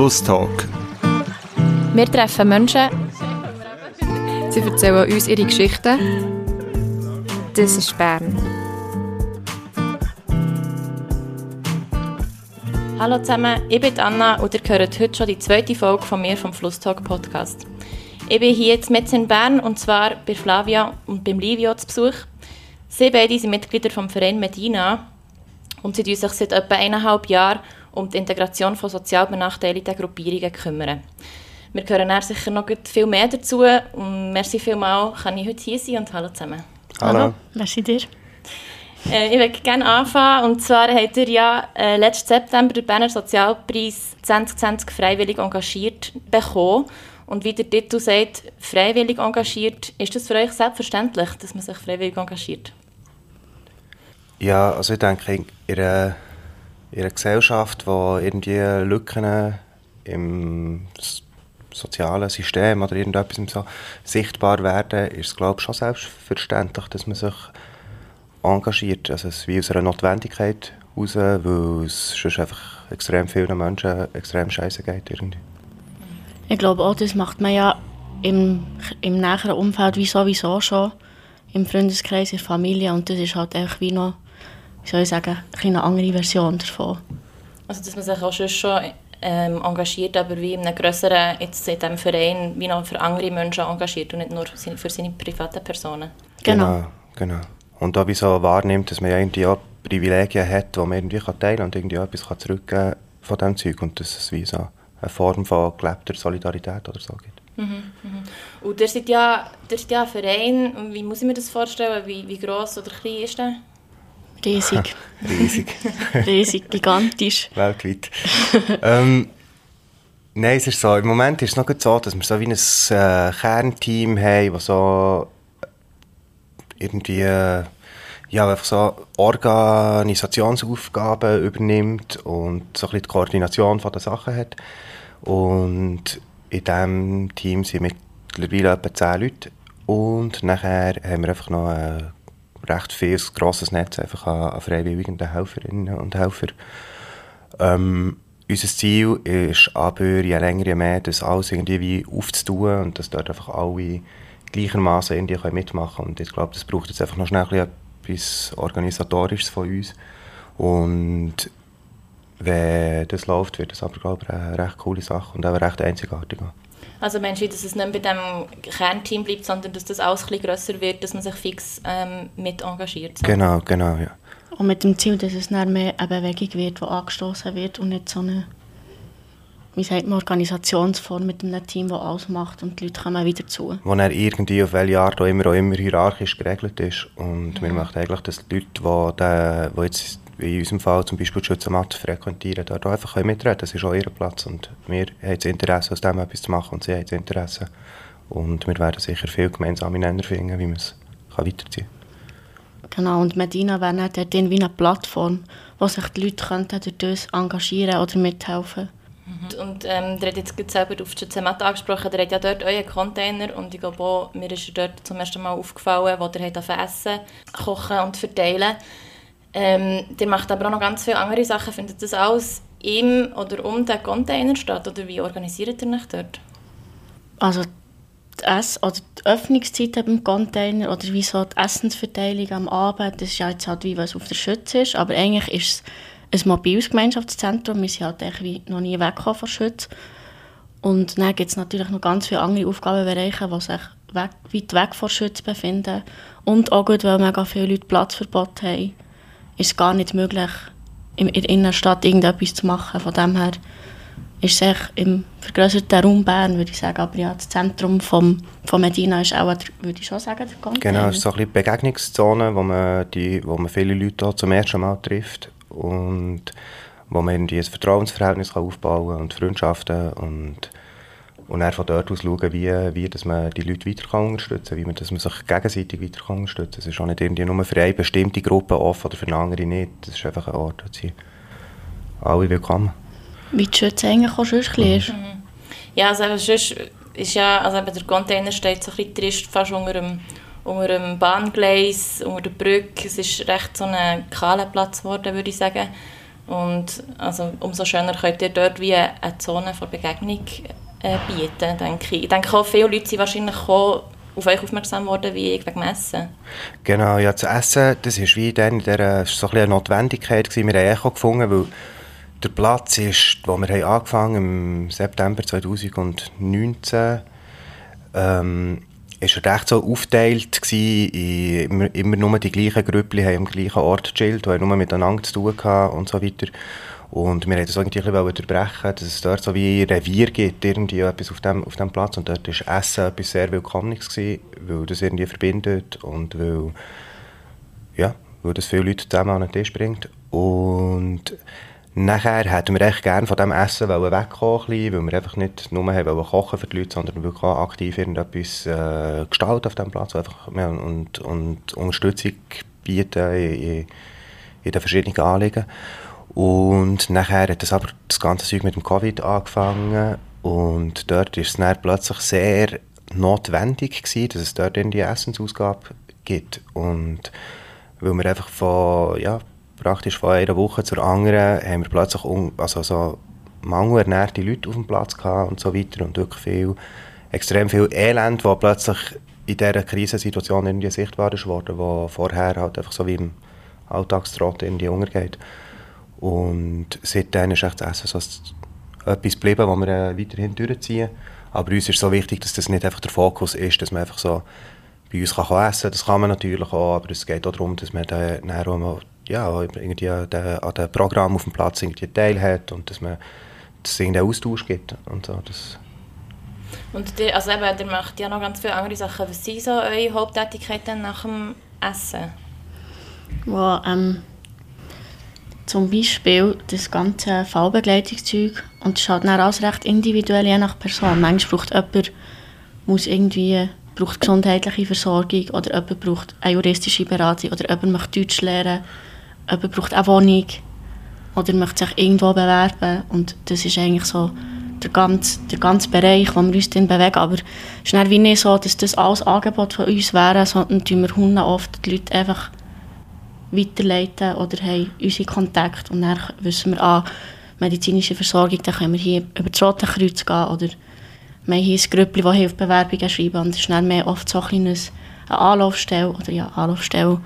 Flusstalk. Wir treffen Menschen. Sie erzählen uns ihre Geschichten. Das ist Bern. Hallo zusammen, ich bin Anna und ihr hört heute schon die zweite Folge von mir vom Flusstalk Podcast. Ich bin hier jetzt mit in Bern und zwar bei Flavia und beim Livio zu Besuch. Sie beide sind Mitglieder vom Verein Medina und sie kümmern sich seit etwa eineinhalb Jahren um die Integration von sozial benachteiligten Gruppierungen kümmern. Wir hören sicher noch viel mehr dazu und merci vielmals, kann ich heute hier sein und hallo zusammen. Hallo. Hallo. Merci dir. Äh, ich würde gerne anfangen und zwar habt ihr ja äh, letzten September den Berner Sozialpreis 2020 freiwillig engagiert bekommen und wie der Titel sagt, freiwillig engagiert, ist das für euch selbstverständlich, dass man sich freiwillig engagiert? Ja, also ich denke, in einer, in einer Gesellschaft, wo irgendwie Lücken im sozialen System oder irgendetwas so sichtbar werden, ist es glaube ich schon selbstverständlich, dass man sich engagiert. Also es ist wie aus einer Notwendigkeit heraus, weil es sonst einfach extrem vielen Menschen extrem scheiße geht irgendwie. Ich glaube auch, das macht man ja im, im näheren Umfeld wie sowieso schon. Im Freundeskreis, in der Familie. Und das ist halt einfach wie noch, soll ich sagen, eine andere Version davon. Also dass man sich auch schon, schon ähm, engagiert, aber wie in einem grösseren, jetzt in diesem Verein, wie noch für andere Menschen engagiert und nicht nur für seine privaten Personen. Genau. genau. genau. Und auch wie so wahrnimmt, dass man ja irgendwie auch Privilegien hat, die man irgendwie kann teilen kann und irgendwie auch etwas kann zurückgeben von diesem Zeug. Und dass es wie so eine Form von gelebter Solidarität oder so gibt. Und ihr seid ja, seid ja ein Verein, wie muss ich mir das vorstellen, wie, wie gross oder klein ist der? Riesig. Riesig. Riesig, gigantisch. Weltweit. ähm, nein, es ist so, im Moment ist es noch so, dass wir so wie ein äh, Kernteam haben, das so irgendwie äh, ja, einfach so Organisationsaufgaben übernimmt und so ein bisschen die Koordination von den Sachen hat. Und in diesem Team sind mittlerweile etwa 10 Leute. Und nachher haben wir einfach noch ein recht viel grosses Netz einfach an, an freiwilligen Helferinnen und Helfern. Ähm, unser Ziel ist aber, je länger, je mehr, das alles irgendwie wie aufzutun und dass dort einfach alle gleichermaßen irgendwie können mitmachen können. Und ich glaube, das braucht jetzt einfach noch schnell ein etwas Organisatorisches von uns. Und wenn das läuft, wird das aber, glaube ich, eine recht coole Sache und auch recht einzigartig. Also du, dass es nicht bei dem Kernteam bleibt, sondern dass das alles ein bisschen grösser wird, dass man sich fix ähm, mit engagiert? So? Genau, genau, ja. Und mit dem Ziel, dass es dann mehr eine Bewegung wird, die angestoßen wird und nicht so eine, wie sagt man, Organisationsform mit einem Team, das alles macht und die Leute kommen wieder zu. wo er irgendwie auf welche Art auch immer, auch immer hierarchisch geregelt ist. Und wir möchten eigentlich, dass die Leute, die, die jetzt in unserem Fall zum Beispiel die Schützenmatte frequentieren, dort einfach können mitreden Das ist auch ihr Platz. Und wir haben das Interesse, aus dem etwas zu machen und sie haben das Interesse. Und wir werden sicher viel gemeinsame Nenner finden, wie man es kann weiterziehen kann. Genau, und Medina wäre dann dort wie eine Plattform, wo sich die Leute könnten durch das engagieren oder mithelfen Und, und ähm, ihr habt jetzt gerade selber auf die Zematt angesprochen, ihr habt ja dort euren Container und ich glaube auch, mir ist er dort zum ersten Mal aufgefallen, wo ihr habt essen, kochen und verteilen. Ähm, ihr macht aber auch noch ganz viele andere Sachen. Findet das alles im oder um den Container statt oder wie organisiert ihr euch dort? Also die, Ess oder die Öffnungszeiten beim Container oder wie so die Essensverteilung am Abend, das ist ja jetzt halt wie was auf der Schütze ist, aber eigentlich ist es ein mobiles Gemeinschaftszentrum, wir sind halt eigentlich wie noch nie weggekommen von der Schütze. Und dann gibt es natürlich noch ganz viele andere Aufgabenbereiche, die sich weg, weit weg von der Schütze befinden. Und auch gut, weil mega viele Leute Platzverbot haben, ist es gar nicht möglich, in der Innenstadt irgendetwas zu machen. Von dem her ist es im vergrößerten Raum Bern, würde ich sagen. Aber ja, das Zentrum vom, von Medina ist auch, würde ich schon sagen, der Container. Genau, es ist so ein bisschen die Begegnungszone, wo man, die, wo man viele Leute zum ersten Mal trifft und wo man ein Vertrauensverhältnis aufbauen kann und Freundschaften und, und dann von dort aus schauen, wie, wie dass man die Leute weiter kann unterstützen kann, wie man, dass man sich gegenseitig weiter kann unterstützen kann. Es ist auch nicht irgendwie nur für eine bestimmte Gruppe offen oder für eine andere nicht. Das ist einfach ein Ort, wo sie alle willkommen. Wie die Schütze eigentlich auch sonst bisschen ist. Ja, also eben, sonst ist ja, also eben der Container steht so ein bisschen trist fast unter dem, unter dem Bahngleis, unter der Brücke. Es ist recht so ein kahler Platz geworden, würde ich sagen. Und also, umso schöner könnt ihr dort wie eine Zone von Begegnung äh, bieten, denke ich. Ich denke auch, viele Leute sind wahrscheinlich auf euch aufmerksam worden, wie ich wegen Essen. Genau, ja, zu essen, das ist wie dann, ist so ein eine Notwendigkeit gewesen. Wir haben Echo gefunden, weil der Platz ist, wo wir haben im September 2019, ähm, ist recht so aufgeteilt gewesen, immer, immer nur die gleichen Grüppli haben am gleichen Ort gechillt, haben nur miteinander zu tun und so weiter. Und wir wollten das irgendwie ein bisschen unterbrechen, dass es dort so wie Revier gibt, irgendwie etwas auf dem, auf dem Platz. Und dort war Essen etwas sehr Willkommenes, gewesen, weil das irgendwie verbindet und weil, ja, weil das viele Leute zusammen an den Tisch bringt. Und nachher hätten wir echt gerne von diesem Essen wegkommen weil wir einfach nicht nur haben kochen für die Leute, sondern wirklich auch aktiv irgendetwas äh, gestalten auf diesem Platz einfach, ja, und, und Unterstützung bieten in, in den verschiedenen Anliegen. Und nachher hat das aber das ganze Zeug mit dem Covid angefangen. Und dort ist es dann plötzlich sehr notwendig gewesen, dass es dort in die Essensausgabe gibt. Und weil wir einfach von, ja, praktisch von einer Woche zur anderen haben wir plötzlich un, also so mangelernährte Leute auf dem Platz gehabt und so weiter. Und wirklich viel, extrem viel Elend, das plötzlich in dieser Krisensituation irgendwie sichtbar ist worden, wo vorher halt einfach so wie im Alltagstrott irgendwie untergeht. Und seitdem ist echt das Essen so etwas geblieben, was wir äh, weiterhin durchziehen. Aber uns ist so wichtig, dass das nicht einfach der Fokus ist, dass man einfach so bei uns kann essen kann. Das kann man natürlich auch, aber es geht auch darum, dass man dann auch ja, irgendwie an dem Programm auf dem Platz irgendwie teilhat und dass man dass es irgendeinen Austausch gibt und so. Das und die, also eben, ihr macht ja noch ganz viele andere Sachen. Was sind so eure Haupttätigkeiten nach dem Essen? Well, ähm, zum Beispiel das ganze Fallbegleitungszeug. Und das ist halt dann alles recht individuell, je nach Person. Manchmal braucht jemand muss irgendwie, braucht gesundheitliche Versorgung oder jemand braucht eine juristische Beratung oder jemand möchte Deutsch lernen, jemand braucht eine Wohnung oder möchte sich irgendwo bewerben. Und das ist eigentlich so der ganze, der ganze Bereich, wo wir uns dann bewegen. Aber es ist nicht so, dass das alles Angebot von uns wäre, sondern wir oft die Leute einfach weiterleiten oder haben unsere Kontakte und dann wissen wir, ah, medizinische Versorgung, dann können wir hier über das Rote Kreuz gehen oder wir haben hier ein Grüppli, das Hilfebewerbungen schreiben und das ist dann mehr oft so ein eine Anlaufstelle oder ja, Anlaufstelle,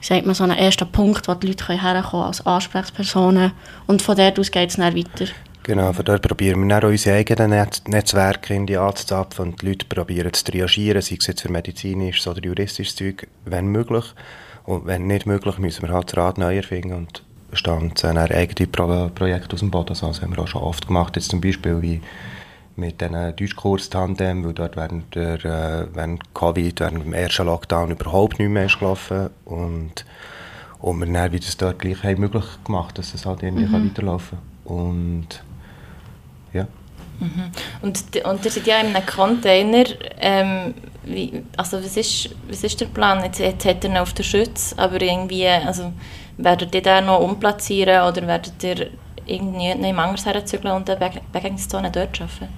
sagt man, so einen ersten Punkt, wo die Leute herkommen können als Ansprechpersonen und von dort aus geht es dann weiter. Genau, von dort probieren wir dann unsere eigenen Net Netzwerke in die anzuzapfen und die Leute probieren zu triagieren, sei es jetzt für medizinisches oder juristisches Zeug, wenn möglich. Und wenn nicht möglich, müssen wir halt das Rad neu erfinden und stanzen dann eigene Pro Projekte aus dem Boden. Also das haben wir auch schon oft gemacht, jetzt zum Beispiel wie mit diesen Deutschkurs-Tandem, weil dort während, der, äh, während Covid, während dem ersten Lockdown überhaupt nicht mehr ist gelaufen und, und wir dann wieder das dort gleich haben möglich gemacht, dass es halt irgendwie mhm. weiterlaufen kann. Und ja. Mhm. Und, und ihr seid ja in einem Container. Ähm, wie, also was ist, was ist der Plan? Jetzt, jetzt hat er ihn auf der Schütze, aber irgendwie, also werdet ihr den noch umplatzieren oder werdet ihr irgendwie nicht anders herzügeln und eine Begegnungszone dort schaffen?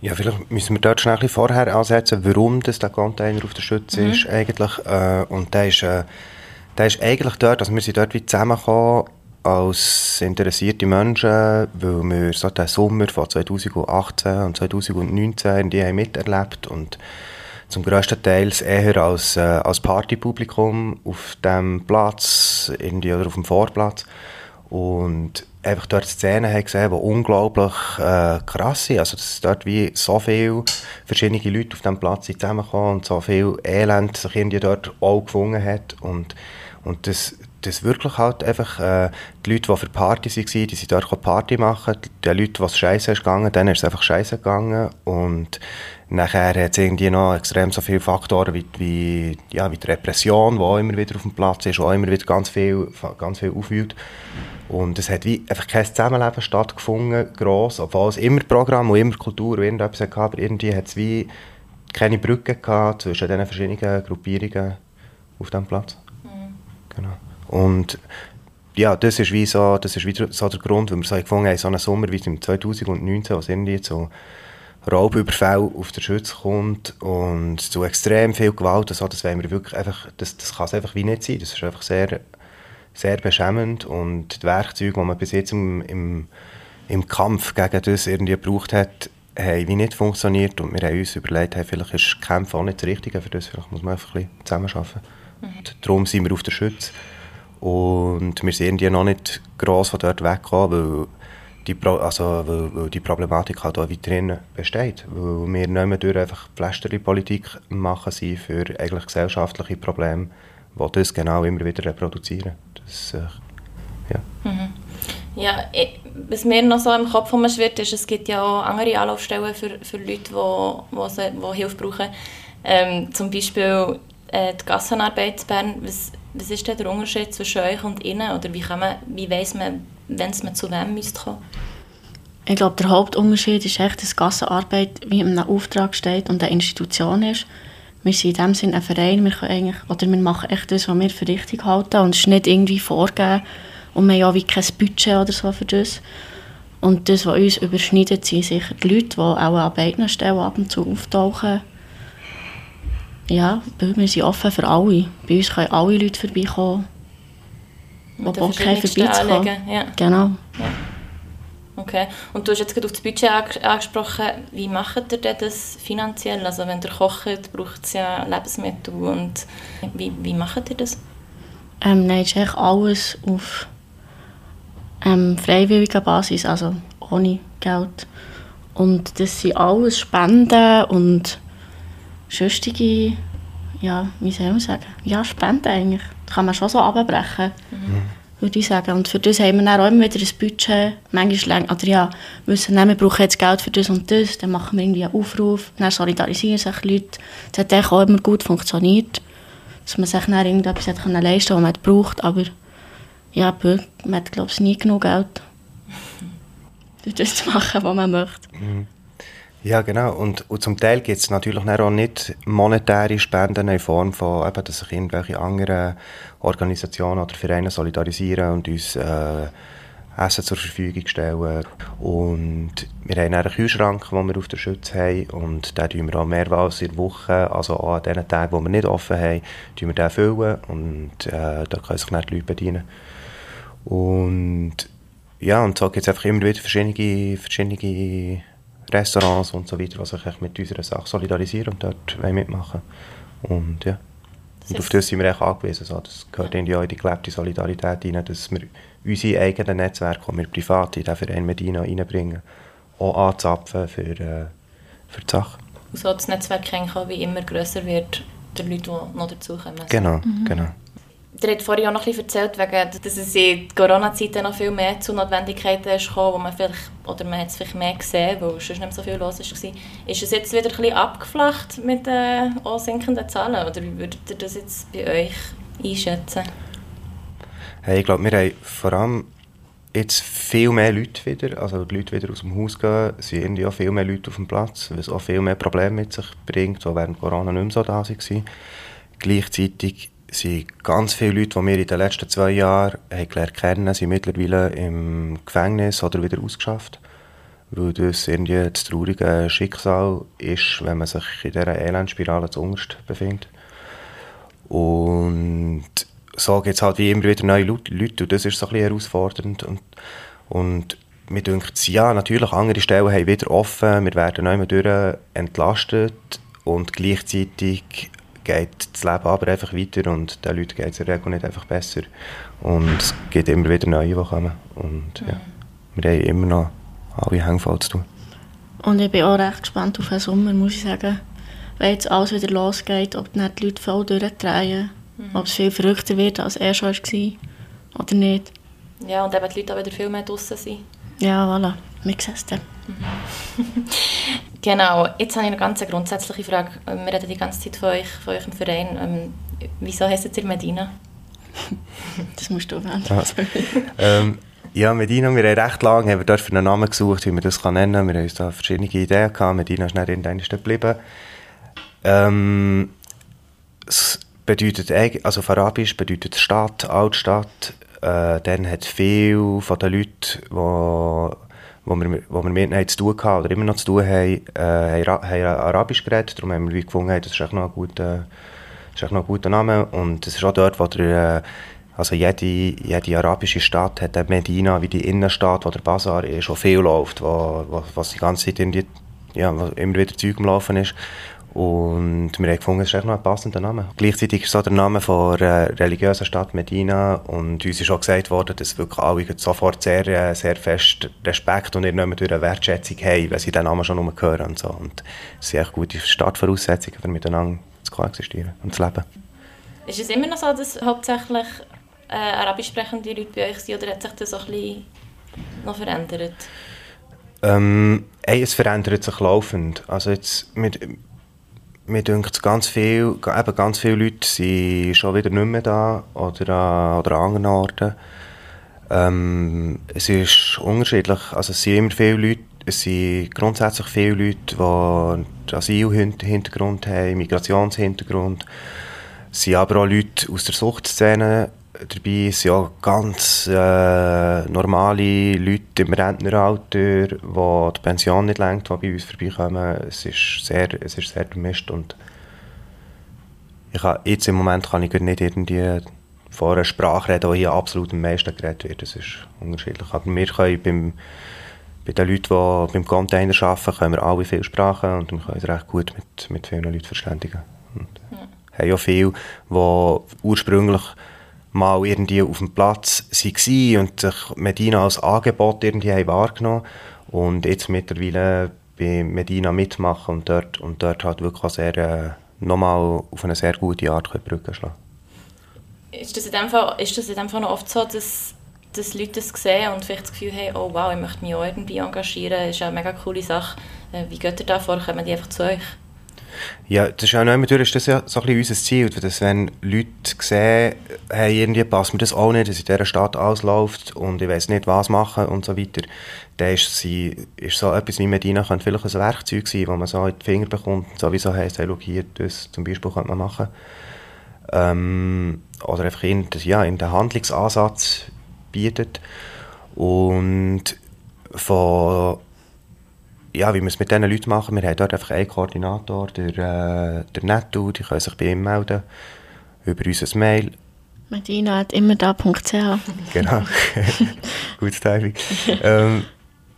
Ja, vielleicht müssen wir dort schnell ein vorher ansetzen, warum das der Container auf der Schütze mhm. ist eigentlich. Äh, und der ist, äh, der ist eigentlich dort, also wir sind dort wie zusammengekommen als interessierte Menschen, weil wir so den Sommer von 2018 und 2019 die haben miterlebt und zum grössten Teil eher als, äh, als Partypublikum auf dem Platz irgendwie, oder auf dem Vorplatz und einfach dort Szenen gesehen, die unglaublich äh, krass sind. Also dass dort wie so viele verschiedene Leute auf dem Platz zusammenkommen und so viel Elend sich irgendwie dort auch gefunden hat und, und das dass wirklich halt einfach äh, die Leute, die für Party waren, die sind dort Party machen. Die Leute, die es scheiße ist gegangen, denen ist es einfach scheiße gegangen. Und nachher hat es irgendwie noch extrem so viele Faktoren wie, wie, ja, wie die Repression, die auch immer wieder auf dem Platz ist, auch immer wieder ganz viel, ganz viel aufwühlt. Und es hat wie einfach kein Zusammenleben stattgefunden, gross, obwohl es immer Programm und immer Kultur und irgendetwas hatte, aber irgendwie hat es wie keine Brücke gehabt zwischen diesen verschiedenen Gruppierungen auf diesem Platz. Mhm. Genau. Und ja, das ist wie so, das ist wieder so der Grund, warum wir so gefunden haben, so einen Sommer wie im 2019, was irgendwie so Raubüberfall auf der Schütze kommt und zu extrem viel Gewalt, also das wollen wir wirklich einfach, das, das kann es einfach wie nicht sein, das ist einfach sehr, sehr beschämend und die Werkzeuge, die man bis jetzt im, im, im Kampf gegen das irgendwie gebraucht hat, haben wie nicht funktioniert und wir haben uns überlegt, hey, vielleicht ist Kämpfen auch nicht das Richtige für das, vielleicht muss man einfach ein bisschen zusammenarbeiten. Mhm. Darum sind wir auf der Schütze und wir sind irgendwie noch nicht gross von dort weggekommen, weil die, Pro also, weil, weil die Problematik halt auch weiterhin besteht. Weil wir nicht mehr durch einfach Pflasterpolitik machen sind für eigentlich gesellschaftliche Probleme, die das genau immer wieder reproduzieren. Das, äh, ja. Mhm. Ja, was mir noch so im Kopf schwirrt, ist, es gibt ja auch andere Anlaufstellen für, für Leute, die, die, die Hilfe brauchen. Ähm, zum Beispiel äh, die Gassenarbeit in Bern. Was, was ist denn der Unterschied zwischen euch und ihnen? Oder wie, kann man, wie weiss man, wenn es zu wem müsste? Ich glaube, der Hauptunterschied ist echt, dass Gassenarbeit wie in einem Auftrag steht und eine Institution ist. Wir sind in dem Sinne ein Verein, wir, eigentlich, oder wir machen echt das, was wir für richtig halten und es ist nicht irgendwie vorgegeben und wir haben ja wie kein Budget oder so für das. Und das, was uns überschneidet, sind sicher die Leute, die auch an beiden Stellen ab und zu auftauchen. Ja, wir sind offen für alle. Bei uns können alle Leute vorbeikommen, die Bock haben, vorbeizukommen. Ja. Genau. Ja. Okay. Und du hast jetzt gerade auf das Budget angesprochen. Wie macht ihr denn das finanziell? Also wenn ihr kocht, braucht es ja Lebensmittel. Und wie, wie macht ihr das? Ähm, nein, es ist eigentlich alles auf ähm, freiwilliger Basis, also ohne Geld. Und das sind alles Spenden und sonstige, ja, wie soll man sagen, ja, Spenden eigentlich. Das kann man schon so abbrechen, mhm. würde ich sagen. Und für das haben wir dann auch immer wieder ein Budget. Manchmal lang, oder ja, müssen wir brauchen jetzt Geld für das und das, dann machen wir irgendwie einen Aufruf, dann solidarisieren sich Leute. Das hat auch immer gut funktioniert, dass man sich dann irgendetwas hat leisten konnte, was man braucht, aber ja, man hat, glaube ich, nie genug Geld, um das zu machen, was man möchte. Mhm. Ja, genau. Und, und zum Teil gibt es natürlich auch nicht monetäre Spenden in Form von, eben, dass sich irgendwelche anderen Organisationen oder Vereine solidarisieren und uns äh, Essen zur Verfügung stellen. Und wir haben einen Kühlschrank, den wir auf der Schütze haben und den füllen wir auch mehrmals in der Woche, also auch an den Tagen, wo wir nicht offen haben, füllen wir den füllen und äh, da können sich dann die Leute bedienen. Und ja, und so gibt es einfach immer wieder verschiedene, verschiedene Restaurants und so weiter, die sich mit unserer Sache solidarisieren und dort mitmachen Und ja. Und auf das sind wir echt angewiesen. So. Das gehört in die, in die gelebte Solidarität rein, dass wir unsere eigenen Netzwerke, die wir privat in diesen Verein mit reinbringen, auch anzapfen für, äh, für die Sache. Und so das Netzwerk auch wie immer grösser wird, der Leute, die noch dazukommen. Genau, mhm. genau. Ihr habt vorhin auch noch bisschen erzählt, wegen, dass es in Corona-Zeiten noch viel mehr zu Notwendigkeiten ist wo man vielleicht, oder man hat es vielleicht mehr gesehen, weil sonst nicht mehr so viel los war. Ist es jetzt wieder bisschen abgeflacht mit den äh, sinkenden Zahlen, oder wie würdet ihr das jetzt bei euch einschätzen? Hey, ich glaube, wir haben vor allem jetzt viel mehr Leute wieder, also die Leute wieder aus dem Haus gehen, sind ja viel mehr Leute auf dem Platz, was auch viel mehr Probleme mit sich bringt, die während Corona nicht mehr so da waren. Gleichzeitig sind ganz viele Leute, die wir in den letzten zwei Jahren haben kennen, sind mittlerweile im Gefängnis oder wieder ausgeschafft. Weil das irgendwie das traurige Schicksal ist, wenn man sich in dieser Elendspirale zuunterst befindet. Und so gibt es halt wie immer wieder neue Leute und das ist so ein bisschen herausfordernd. Und, und mir denkt, ja, natürlich, andere Stellen haben wieder offen, wir werden neu durch entlastet und gleichzeitig geht das Leben aber einfach weiter und den Leuten geht es in der Regel nicht einfach besser. Und es gibt immer wieder neue, die kommen. Und ja, wir haben immer noch alle Hänge voll zu tun. Und ich bin auch recht gespannt auf den Sommer, muss ich sagen. Wenn jetzt alles wieder losgeht, ob die Leute voll durchdrehen, mhm. ob es viel verrückter wird, als er schon war oder nicht. Ja, und eben die Leute auch wieder viel mehr draußen sind. Ja, voilà. Wir sehen es dann. Mhm. Genau, jetzt habe ich eine ganz grundsätzliche Frage. Ähm, wir reden die ganze Zeit von euch, von eurem Verein. Ähm, wieso heißt ihr Medina? das musst du beantworten. ähm, ja, Medina, wir haben recht lange haben wir dort für einen Namen gesucht, wie man das kann nennen kann. Wir haben uns da verschiedene Ideen gehabt. Medina ist nicht irgendwann geblieben. Ähm, es bedeutet, also auf Arabisch bedeutet Stadt, Altstadt. Äh, dann hat viel von den Leuten, die wo wir, wo wir mit ihnen zu tun hatten oder immer noch zu tun haben, äh, haben, haben Arabisch geredet. Darum haben wir gefunden, hey, das ist echt noch ein guter, ist echt noch ein guter Name. Und es ist auch dort, wo der, Also jede, jede arabische Stadt hat Medina wie die Innenstadt, wo der Bazar ist, wo viel läuft, wo, wo, was die ganze Zeit irgendwie, ja, wo immer wieder Zeug am Laufen ist. Und wir haben gefunden, es ist echt noch ein passender Name. Gleichzeitig ist so der Name von der religiösen Stadt Medina und uns ist auch gesagt worden, dass wirklich alle sofort sehr, äh, sehr fest Respekt und irgendwann durch eine Wertschätzung haben, wenn sie den Namen schon hören und so. Und es sind echt gute Startvoraussetzungen, für miteinander zu koexistieren und zu leben. Ist es immer noch so, dass hauptsächlich äh, arabisch sprechende Leute bei euch sind oder hat sich das so ein bisschen noch verändert? Ähm, ey, es verändert sich laufend. Also jetzt mit, mir denkt ganz viel, eben ganz viele Leute sind schon wieder nicht mehr da oder an, oder an anderen Orten. Ähm, es ist unterschiedlich. Also es sind immer viele Leute, es sind grundsätzlich viele Leute, die Asylhintergrund haben, Migrationshintergrund. Es sind aber auch Leute aus der Suchtszene dabei, sind auch ganz äh, normale Leute im Rentneralter, die die Pension nicht lenkt, die bei uns vorbeikommen. Es ist sehr, es ist sehr gemischt und ich kann, jetzt im Moment kann ich nicht irgendwie vor einer Sprache reden, die hier absolut am meisten geredet wird. Das ist unterschiedlich. Aber wir können beim, bei den Leuten, die beim Container arbeiten, können wir alle viele Sprachen und wir können uns recht gut mit, mit vielen Leuten verständigen. Und ja. haben ja viele, die ursprünglich mal irgendwie auf dem Platz waren und sich Medina als Angebot irgendwie haben wahrgenommen und jetzt mittlerweile bei Medina mitmachen und dort, und dort halt wirklich sehr, äh, nochmal auf eine sehr gute Art Brücken schlagen ist das, in dem Fall, ist das in dem Fall noch oft so, dass, dass Leute das sehen und vielleicht das Gefühl haben, oh wow, ich möchte mich auch irgendwie engagieren, das ist ja eine mega coole Sache. Äh, wie geht ihr da vor? Kommen die einfach zu euch? Ja, das ist auch noch ist das ja so ein bisschen unser Ziel, dass wenn Leute sehen, hey, irgendwie passt mir das auch nicht, dass in dieser Stadt ausläuft und ich weiß nicht, was machen und so weiter, dann ist, sie, ist so etwas wie Medina könnte vielleicht ein Werkzeug sein, das man so in die Finger bekommt und sowieso heisst, hey, hier, das zum Beispiel könnte man machen. Ähm, oder einfach in, ja, in den Handlungsansatz bietet und von ja, wie wir es mit diesen Leuten machen, wir haben dort einfach einen Koordinator, der, äh, der Netto, die können sich bei ihm melden, über unser Mail. Medina hat immer da.ch. Genau, gutes Timing. ähm,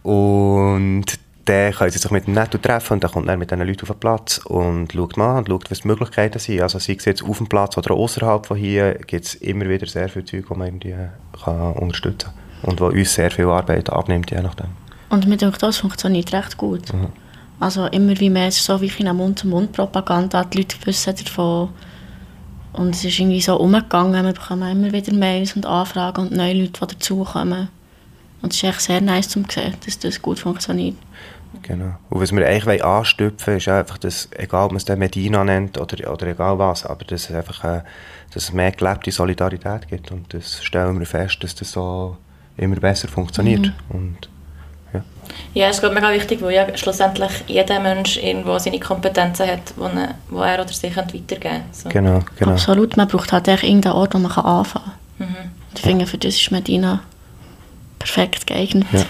und dann können sie sich mit dem Netto treffen und dann kommt er mit diesen Leuten auf den Platz und schaut mal und schaut, was die Möglichkeiten sind. Also sei es jetzt auf dem Platz oder außerhalb von hier, gibt es immer wieder sehr viele Zeug, die man irgendwie kann unterstützen kann und wo uns sehr viel Arbeit abnimmt, je nachdem. Und mir denke, das funktioniert recht gut. Mhm. Also immer wie mehr, so wie in Mund-zu-Mund-Propaganda, die Leute wissen davon. Und es ist irgendwie so umgegangen, wir bekommen immer wieder Mails und Anfragen und neue Leute, die dazukommen. Und es ist echt sehr nice zu sehen, dass das gut funktioniert. Genau. Und was wir eigentlich anstöpfen ist einfach, dass, egal ob man es dann Medina nennt oder, oder egal was, aber dass es einfach äh, dass es mehr gelebte Solidarität gibt. Und das stellen wir fest, dass das so immer besser funktioniert. Mhm. Und ja, es ist glaube mega wichtig, weil ja schlussendlich jeder Mensch irgendwo seine Kompetenzen hat, die er, er oder sie weitergeben kann. So. Genau, genau. Absolut, man braucht halt irgendeinen Ort, wo man anfangen kann. Mhm. Ich finde, für das ist Medina perfekt geeignet. Ja.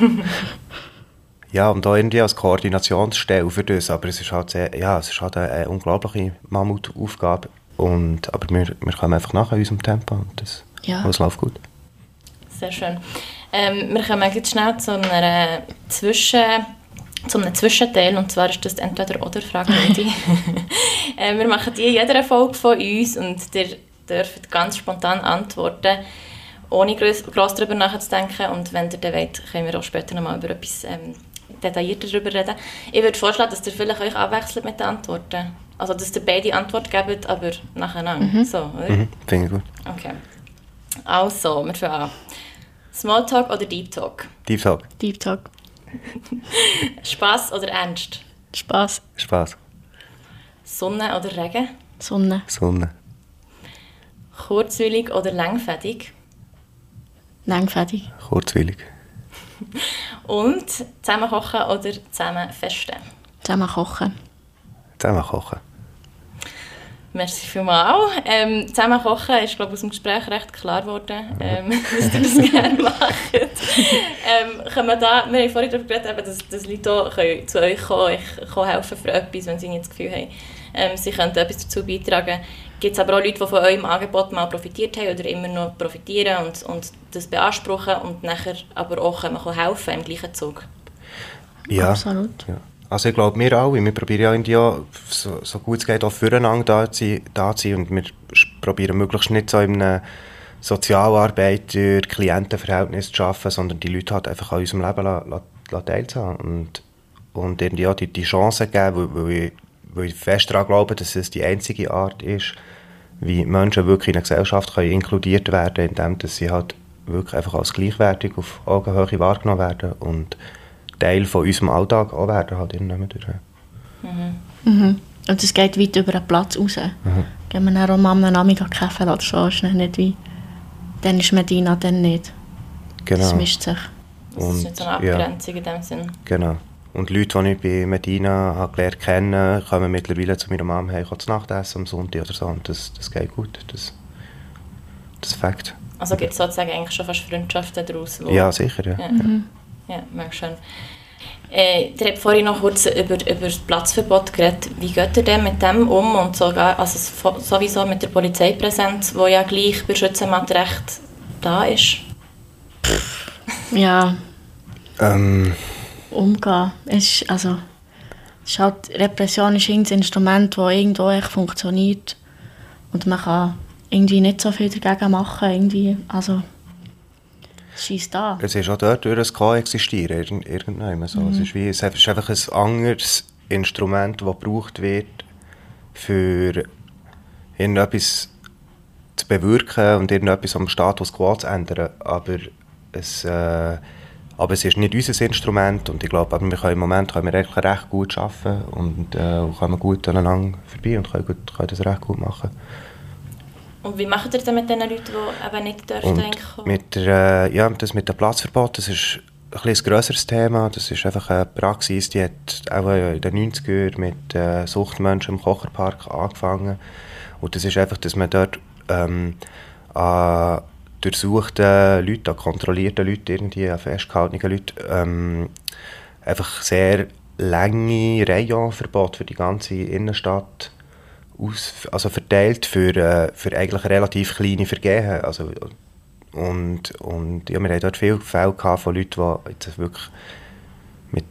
ja, und auch irgendwie als Koordinationsstelle für das, aber es ist halt, sehr, ja, es ist halt eine, eine unglaubliche Mammutaufgabe. Und, aber wir, wir kommen einfach nach in unserem Tempo und das, ja. das läuft gut. Sehr schön. Ähm, wir kommen jetzt schnell zu einer Zwischen zu einem Zwischenteil, und zwar ist das entweder oder Frage äh, Wir machen die in jeder Folge von uns und ihr dürft ganz spontan antworten, ohne groß, gross darüber nachzudenken und wenn ihr dann wollt, können wir auch später nochmal über etwas ähm, detaillierter darüber reden. Ich würde vorschlagen, dass ihr vielleicht euch abwechselt mit den Antworten. Also, dass ihr beide Antworten gebt, aber nacheinander. Mhm. So, oder? Mhm, finde ich gut. Okay. Also, wir fangen an. Smalltalk oder Deep Talk? Deep Talk. Deep Talk. Spaß oder Ernst? Spaß. Spaß. Sonne oder Regen? Sonne. Sonne. Kurzwillig oder langfädig? Langfädig. Kurzwillig. Und zusammen kochen oder zusammen festen? Zusammen kochen. Zusammen kochen. Merci vielmals. Ähm, zusammen kochen ist, glaube ich, aus dem Gespräch recht klar geworden, ähm, dass ihr das gerne macht. ähm, können wir, da, wir haben vorhin darüber geredet, dass, dass Leute können zu euch kommen, euch helfen für etwas, wenn sie nicht das Gefühl haben, ähm, sie können etwas dazu beitragen. gibt es aber auch Leute, die von eurem Angebot mal profitiert haben oder immer noch profitieren und, und das beanspruchen und nachher aber auch können helfen im gleichen Zug. Ja. Absolut. Ja. Also ich glaube, wir alle, wir probieren ja irgendwie auch, so, so gut es geht, auch füreinander da zu, da zu sein. Und wir probieren möglichst nicht so in einem Sozialarbeiter-Klientenverhältnis zu arbeiten, sondern die Leute halt einfach an unserem Leben la, la, la teilzuhaben. Und, und irgendwie auch die, die Chance geben, weil, weil, ich, weil ich fest daran glaube, dass es die einzige Art ist, wie Menschen wirklich in eine Gesellschaft können inkludiert werden indem dass sie halt wirklich einfach als gleichwertig auf Augenhöhe wahrgenommen werden. Und Teil von unserem Alltag auch werden halt durch. Mhm. Und es geht weit über den Platz raus. Gehen wir dann auch mal am Nachmittag Kaffee oder so, ist dann nicht wie, dann ist Medina, dann nicht. Das Genau. mischt sich. Das ist nicht so eine ja, Abgrenzung in dem Sinn. genau. Und die Leute, die ich bei Medina habe gelernt kennen, kommen mittlerweile zu meiner Mama hey, zu Nacht essen am Sonntag oder so. Und das, das geht gut. Das, das ist Fakt. Also gibt es sozusagen eigentlich schon fast Freundschaften daraus. wo- Ja, sicher, ja. Ja, ja mega schön. Äh, ihr habt vorhin noch kurz über, über das Platzverbot geredet. Wie geht ihr denn mit dem um und sogar, also so- sowieso mit der Polizeipräsenz, wo ja gleich bei Schützenmattrecht da ist? Ja, Ähm, umgehen. Es ist, also, es ist halt, Repression ist ein Instrument, das irgendwo echt funktioniert. Und man kann irgendwie nicht so viel dagegen machen. Irgendwie, also, es ist da. es ist auch dort durch ein irgend, irgendwann so. Es, ist wie, es ist einfach ein anderes Instrument, das gebraucht wird, für irgendetwas zu bewirken und irgendetwas am Status quo zu ändern. Aber es, äh, aber es ist nicht unser Instrument und ich glaube, wir können im Moment können wir eigentlich recht gut arbeiten und äh, kommen gut aneinander vorbei und können, gut, können das recht gut machen. Und wie macht ihr das mit den Leuten, die eben nicht dürfen Und mit der, äh, ja, das mit dem Platzverbot, das ist ein, ein grösseres Thema. Das ist einfach eine Praxis, die hat auch in den 90er mit äh, Suchtmenschen im Kocherpark angefangen. Und das ist einfach, dass man dort ähm, an durchsuchten Leuten, an kontrollierten Leuten, irgendwie an festgehaltenen Leuten, ähm, einfach sehr lange Rayonverbot für die ganze Innenstadt aus, also verteilt für, äh, für eigentlich relativ kleine Vergehen. Also, und, und ja, wir haben dort viele Fälle von Leuten, die jetzt wirklich mit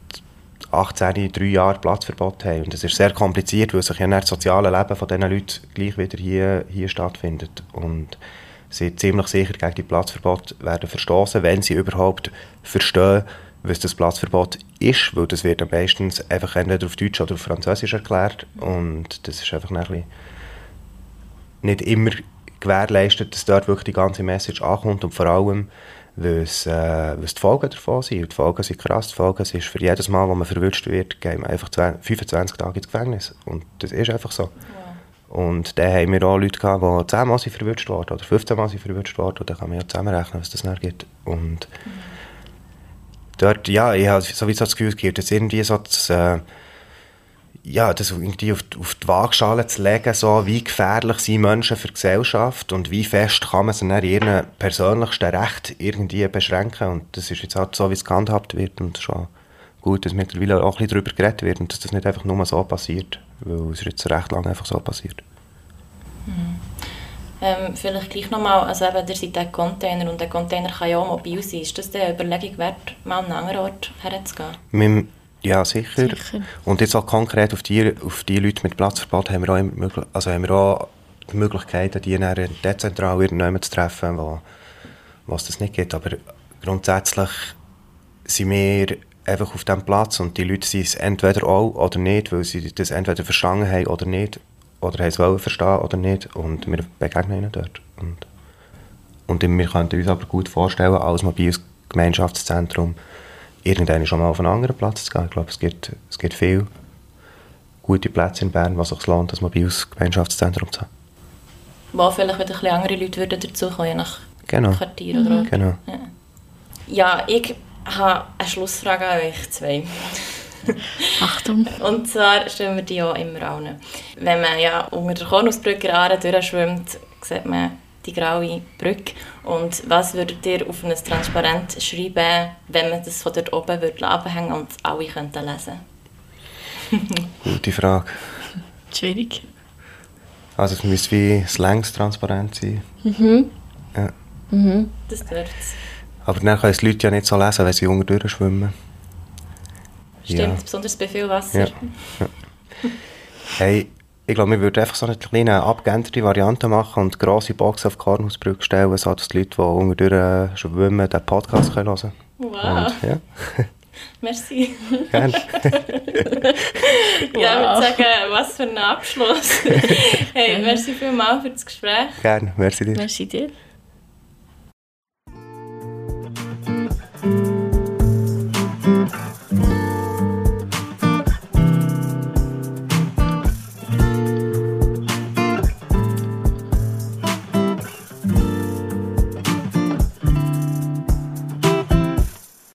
18, drei Jahren Platzverbot haben. Und das ist sehr kompliziert, weil sich ja das soziale Leben von diesen Leuten gleich wieder hier, hier stattfindet. Und sie ziemlich sicher gegen die Platzverbot werden verstoßen, wenn sie überhaupt verstehen, was das Platzverbot ist, weil das wird dann meistens einfach entweder auf Deutsch oder auf Französisch erklärt und das ist einfach ein bisschen nicht immer gewährleistet, dass dort wirklich die ganze Message ankommt und vor allem, was, äh, was die Folgen davon sind. Die Folgen sind krass. Die Folgen sind für jedes Mal, wo man verwünscht wird, gehen wir einfach 20 25 Tage ins Gefängnis. Und das ist einfach so. Und dann haben wir auch Leute gehabt, die 10 Mal verwünscht worden oder 15 Mal verwünscht worden. Und dann kann man ja zusammenrechnen, was das dann gibt. Und dort, ja, ich habe sowieso das Gefühl, es jetzt irgendwie so das, äh, ja, das irgendwie auf, auf die Waagschale zu legen, so, wie gefährlich sind Menschen für die Gesellschaft und wie fest kann man sie in ihren persönlichsten Recht irgendwie beschränken. Und das ist jetzt halt so, wie es gehandhabt wird und schon gut, dass mittlerweile auch ein darüber geredet wird und dass das nicht einfach nur so passiert, weil es ist jetzt recht lange einfach so passiert. Ähm, vielleicht gleich nochmal, also eben, ihr seid ein Container und der Container kann ja auch mobil sein. Ist das eine Überlegung wert, mal an einen anderen Ort herzugehen? Ja, sicher. Sicher. Und jetzt auch konkret auf die, auf die Leute mit Platzverbot haben wir auch, also haben wir auch die Möglichkeit, die dann dezentral irgendjemanden zu treffen, wo, wo es das nicht gibt. Aber grundsätzlich sind wir einfach auf diesem Platz und die Leute sind es entweder auch oder nicht, weil sie das entweder verstanden haben oder nicht, oder haben es wollen verstehen oder nicht und wir begegnen ihnen dort. Und, und wir könnten uns aber gut vorstellen, als mobiles Gemeinschaftszentrum irgendwann schon mal auf einen anderen Platz zu gehen. Ich glaube, es gibt, es gibt viele gute Plätze in Bern, was sich lohnt, ein mobiles Gemeinschaftszentrum zu haben. Wo vielleicht wieder ein bisschen andere Leute würden dazukommen, je nach Genau. Quartier oder Ort. Genau. Ja, ich habe eine Schlussfrage an euch zwei. Achtung. Und zwar stellen wir die auch immer an. Wenn man ja unter der Kornusbrücke Aare durchschwimmt, sieht man die graue Brücke. Und was würdet ihr auf ein Transparent schreiben, wenn man das von dort oben würde abhängen und alle könnten lesen? Gute Frage. Schwierig. Also es müsste wie längs transparent sein. Das dürft's. Aber dann können es die Leute ja nicht so lesen, wenn sie unter schwimmen. Stimmt, Ja. besonders bei viel Wasser. Ja. Hey, ich glaube, wir würden einfach so eine kleine abgeänderte Variante machen und grosse Box auf die Kornhausbrücke stellen, sodass die Leute, die unter schwimmen, den Podcast können hören Wow, können. Und, ja, merci. gerne. Ja, ich würde sagen, was für ein Abschluss. hey, merci vielmals für das Gespräch. gerne. Merci dir. Merci dir.